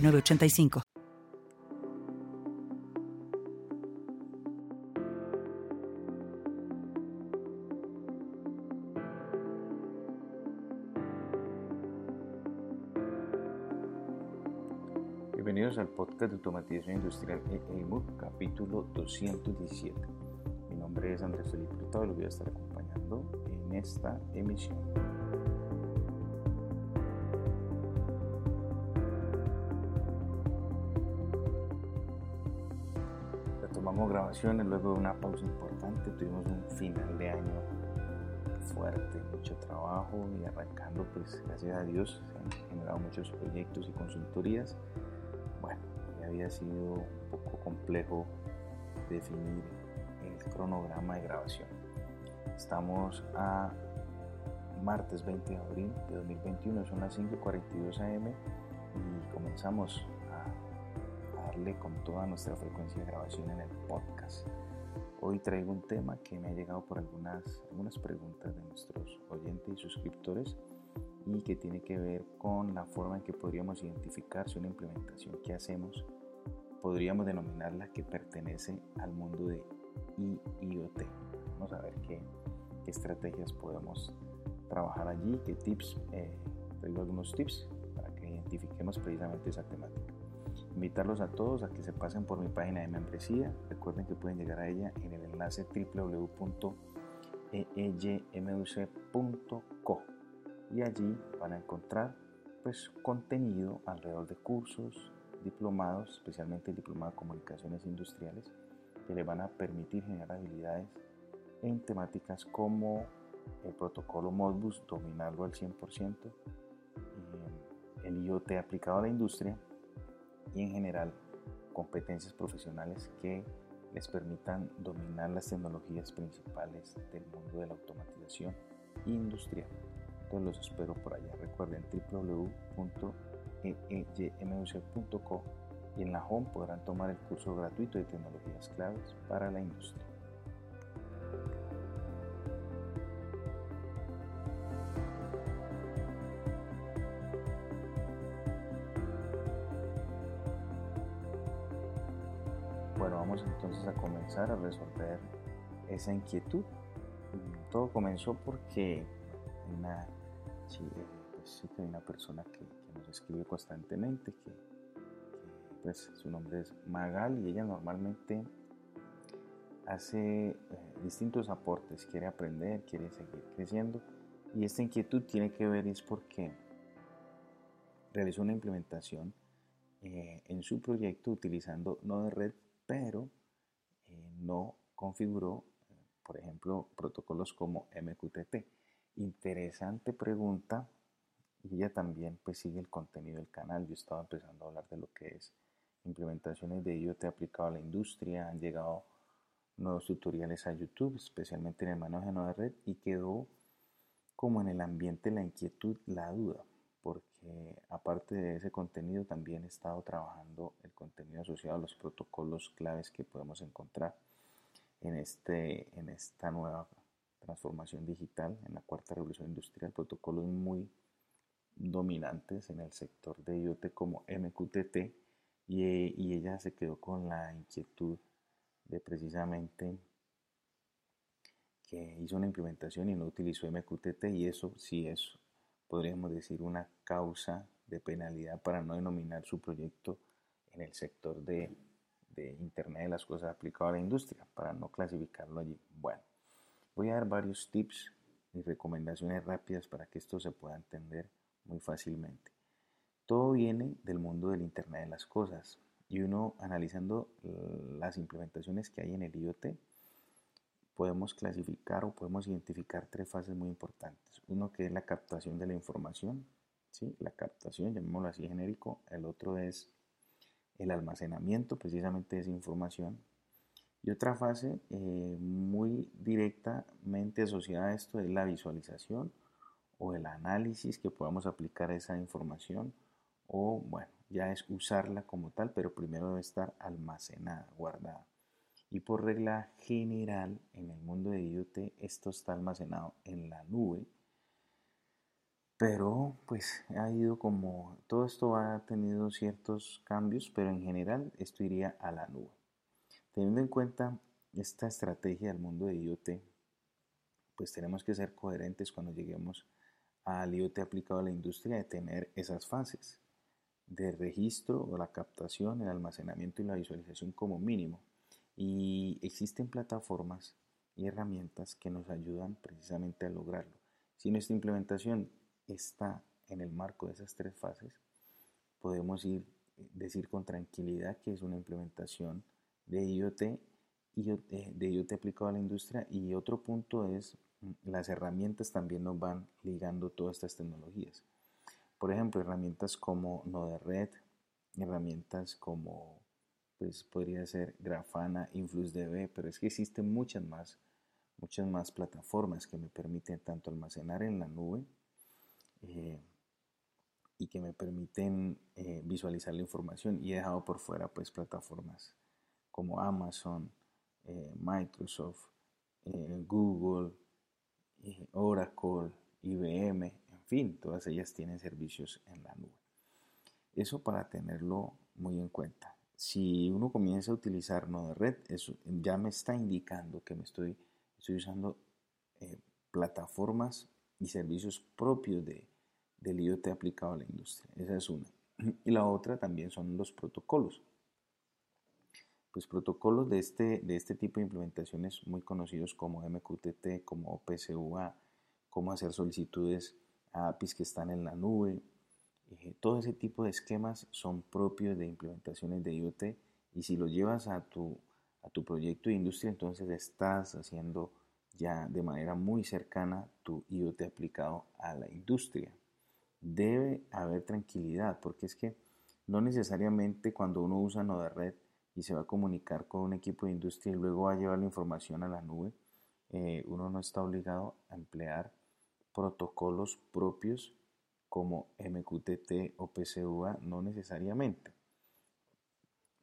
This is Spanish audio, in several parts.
985. Bienvenidos al podcast de automatización industrial EMU, capítulo 217. Mi nombre es Andrés Felipe Hurtado y lo voy a estar acompañando en esta emisión. Luego de una pausa importante, tuvimos un final de año fuerte, mucho trabajo y arrancando pues gracias a Dios se han generado muchos proyectos y consultorías. Bueno, ya había sido un poco complejo definir el cronograma de grabación. Estamos a martes 20 de abril de 2021, son las 5.42 am y comenzamos con toda nuestra frecuencia de grabación en el podcast. Hoy traigo un tema que me ha llegado por algunas, algunas preguntas de nuestros oyentes y suscriptores y que tiene que ver con la forma en que podríamos identificar si una implementación que hacemos podríamos denominarla que pertenece al mundo de IoT. Vamos a ver qué, qué estrategias podemos trabajar allí, qué tips, eh, traigo algunos tips para que identifiquemos precisamente esa temática. Invitarlos a todos a que se pasen por mi página de membresía. Recuerden que pueden llegar a ella en el enlace www.eeymuc.co y allí van a encontrar pues contenido alrededor de cursos, diplomados, especialmente el diplomado de comunicaciones industriales, que les van a permitir generar habilidades en temáticas como el protocolo Modbus, dominarlo al 100%, el IoT aplicado a la industria y en general competencias profesionales que les permitan dominar las tecnologías principales del mundo de la automatización industrial. Entonces los espero por allá. Recuerden www.eeymuc.co y en la home podrán tomar el curso gratuito de tecnologías claves para la industria. Bueno, vamos entonces a comenzar a resolver esa inquietud. Todo comenzó porque una, pues, una persona que, nos escribe constantemente, que, pues, su nombre es Magal y ella normalmente hace eh, distintos aportes, quiere aprender, quiere seguir creciendo y esta inquietud tiene que ver es porque realizó una implementación eh, en su proyecto utilizando Node-RED pero eh, no configuró, por ejemplo, protocolos como MQTT. Interesante pregunta y ella también pues sigue el contenido del canal. Yo estaba empezando a hablar de lo que es implementaciones de IoT aplicado a la industria. Han llegado nuevos tutoriales a YouTube, especialmente en el manejo de red y quedó como en el ambiente la inquietud, la duda porque aparte de ese contenido también he estado trabajando el contenido asociado a los protocolos claves que podemos encontrar en, este, en esta nueva transformación digital, en la cuarta revolución industrial, protocolos muy dominantes en el sector de IoT como MQTT y, y ella se quedó con la inquietud de precisamente que hizo una implementación y no utilizó MQTT y eso sí es podríamos decir, una causa de penalidad para no denominar su proyecto en el sector de, de Internet de las cosas aplicado a la industria, para no clasificarlo allí. Bueno, voy a dar varios tips y recomendaciones rápidas para que esto se pueda entender muy fácilmente. Todo viene del mundo del Internet de las cosas y uno analizando las implementaciones que hay en el IoT, podemos clasificar o podemos identificar tres fases muy importantes. Uno que es la captación de la información, ¿sí? la captación, llamémoslo así genérico. El otro es el almacenamiento precisamente de esa información. Y otra fase eh, muy directamente asociada a esto es la visualización o el análisis que podamos aplicar a esa información o bueno, ya es usarla como tal, pero primero debe estar almacenada, guardada. Y por regla general, en el mundo de IoT, esto está almacenado en la nube. Pero pues ha ido como, todo esto ha tenido ciertos cambios, pero en general esto iría a la nube. Teniendo en cuenta esta estrategia del mundo de IoT, pues tenemos que ser coherentes cuando lleguemos al IoT aplicado a la industria de tener esas fases de registro o la captación, el almacenamiento y la visualización como mínimo. Y existen plataformas y herramientas que nos ayudan precisamente a lograrlo. Si nuestra implementación está en el marco de esas tres fases, podemos ir, decir con tranquilidad que es una implementación de IoT, eh, de IoT aplicado a la industria. Y otro punto es, mm, las herramientas también nos van ligando todas estas tecnologías. Por ejemplo, herramientas como Node-RED, herramientas como pues podría ser Grafana, InfluxDB, pero es que existen muchas más, muchas más plataformas que me permiten tanto almacenar en la nube eh, y que me permiten eh, visualizar la información y he dejado por fuera pues plataformas como Amazon, eh, Microsoft, Google, Oracle, IBM, en fin, todas ellas tienen servicios en la nube. Eso para tenerlo muy en cuenta si uno comienza a utilizar Node-RED, eso ya me está indicando que me estoy, estoy usando eh, plataformas y servicios propios de, del IoT aplicado a la industria. Esa es una. Y la otra también son los protocolos. Pues protocolos de este, de este tipo de implementaciones muy conocidos como MQTT, como OPCUA, cómo hacer solicitudes a APIs que están en la nube, eh, todo ese tipo de esquemas son propios de implementaciones de IoT y si lo llevas a tu, a tu proyecto de industria, entonces estás haciendo ya de manera muy cercana tu IoT aplicado a la industria. Debe haber tranquilidad porque es que no necesariamente cuando uno usa Node-RED y se va a comunicar con un equipo de industria y luego va a llevar la información a la nube, eh, uno no está obligado a emplear protocolos propios como MQTT o PCUA, no necesariamente.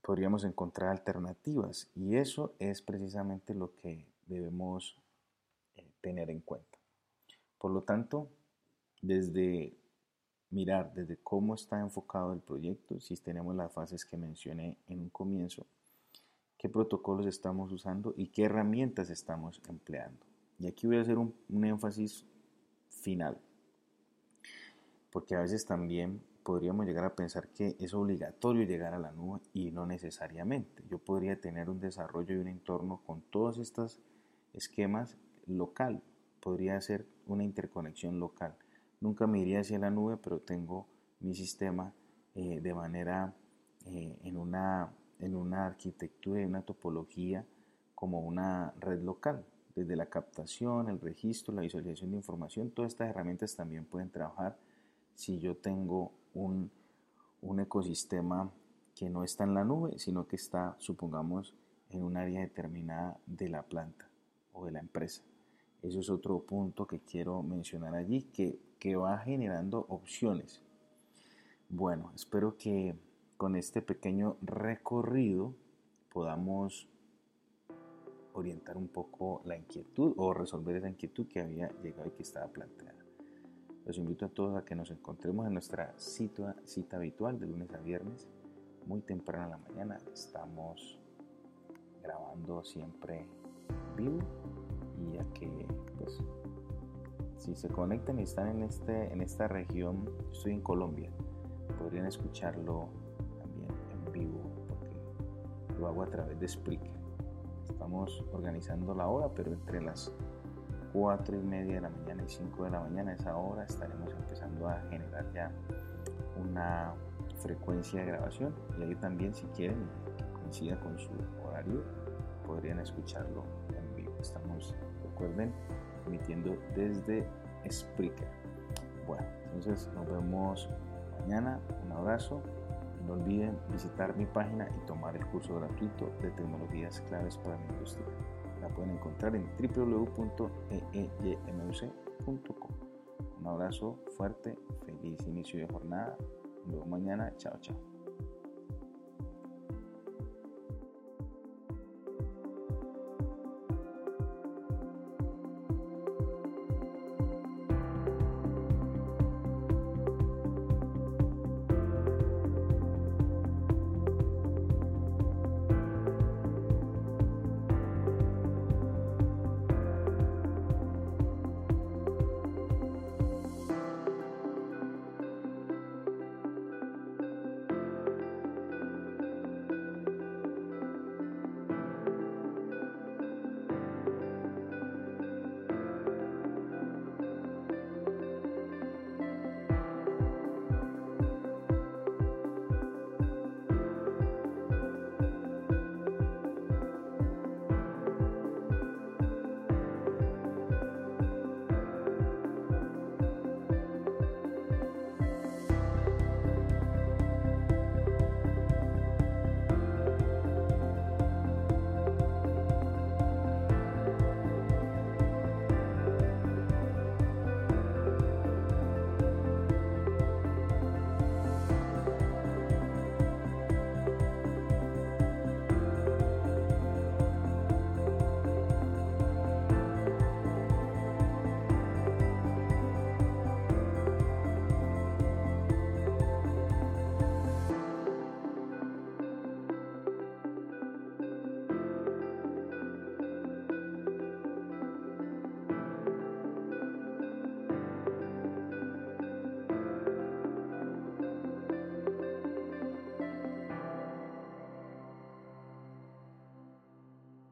Podríamos encontrar alternativas y eso es precisamente lo que debemos eh, tener en cuenta. Por lo tanto, desde mirar desde cómo está enfocado el proyecto, si tenemos las fases que mencioné en un comienzo, qué protocolos estamos usando y qué herramientas estamos empleando. Y aquí voy a hacer un énfasis final porque a veces también podríamos llegar a pensar que es obligatorio llegar a la nube y no necesariamente. Yo podría tener un desarrollo y un entorno con todos estos esquemas local, podría ser una interconexión local. Nunca me iría hacia la nube, pero tengo mi sistema eh, de manera eh, en, una, en una arquitectura y una topología como una red local. Desde la captación, el registro, la visualización de información, todas estas herramientas también pueden trabajar si yo tengo un, ecosistema que no está en la nube, sino que está, supongamos, en un área determinada de la planta o de la empresa. Eso es otro punto que quiero mencionar allí, que, que va generando opciones. Bueno, espero que con este pequeño recorrido podamos orientar un poco la inquietud o resolver esa inquietud que había llegado y que estaba planteada. Los invito a todos a que nos encontremos en nuestra cita, cita habitual de lunes a viernes, muy temprano en la mañana. Estamos grabando siempre vivo y a que pues si se conectan y están en, este, en esta región, estoy en Colombia, podrían escucharlo también en vivo lo hago a través de Spreaker. Estamos organizando la hora, pero entre las 4 y media de la mañana y 5 de la mañana, esa hora, estaremos empezando a generar ya una frecuencia de grabación y ahí también si quieren que coincida con su horario podrían escucharlo en vivo. Estamos, recuerden, emitiendo desde Spreaker. Bueno, entonces nos vemos mañana. Un abrazo. No olviden visitar mi página y tomar el curso gratuito de tecnologías claves para la industria. La pueden encontrar en www.eeymuc.com. Un abrazo fuerte, feliz inicio de jornada. Nos vemos mañana. Chao, chao.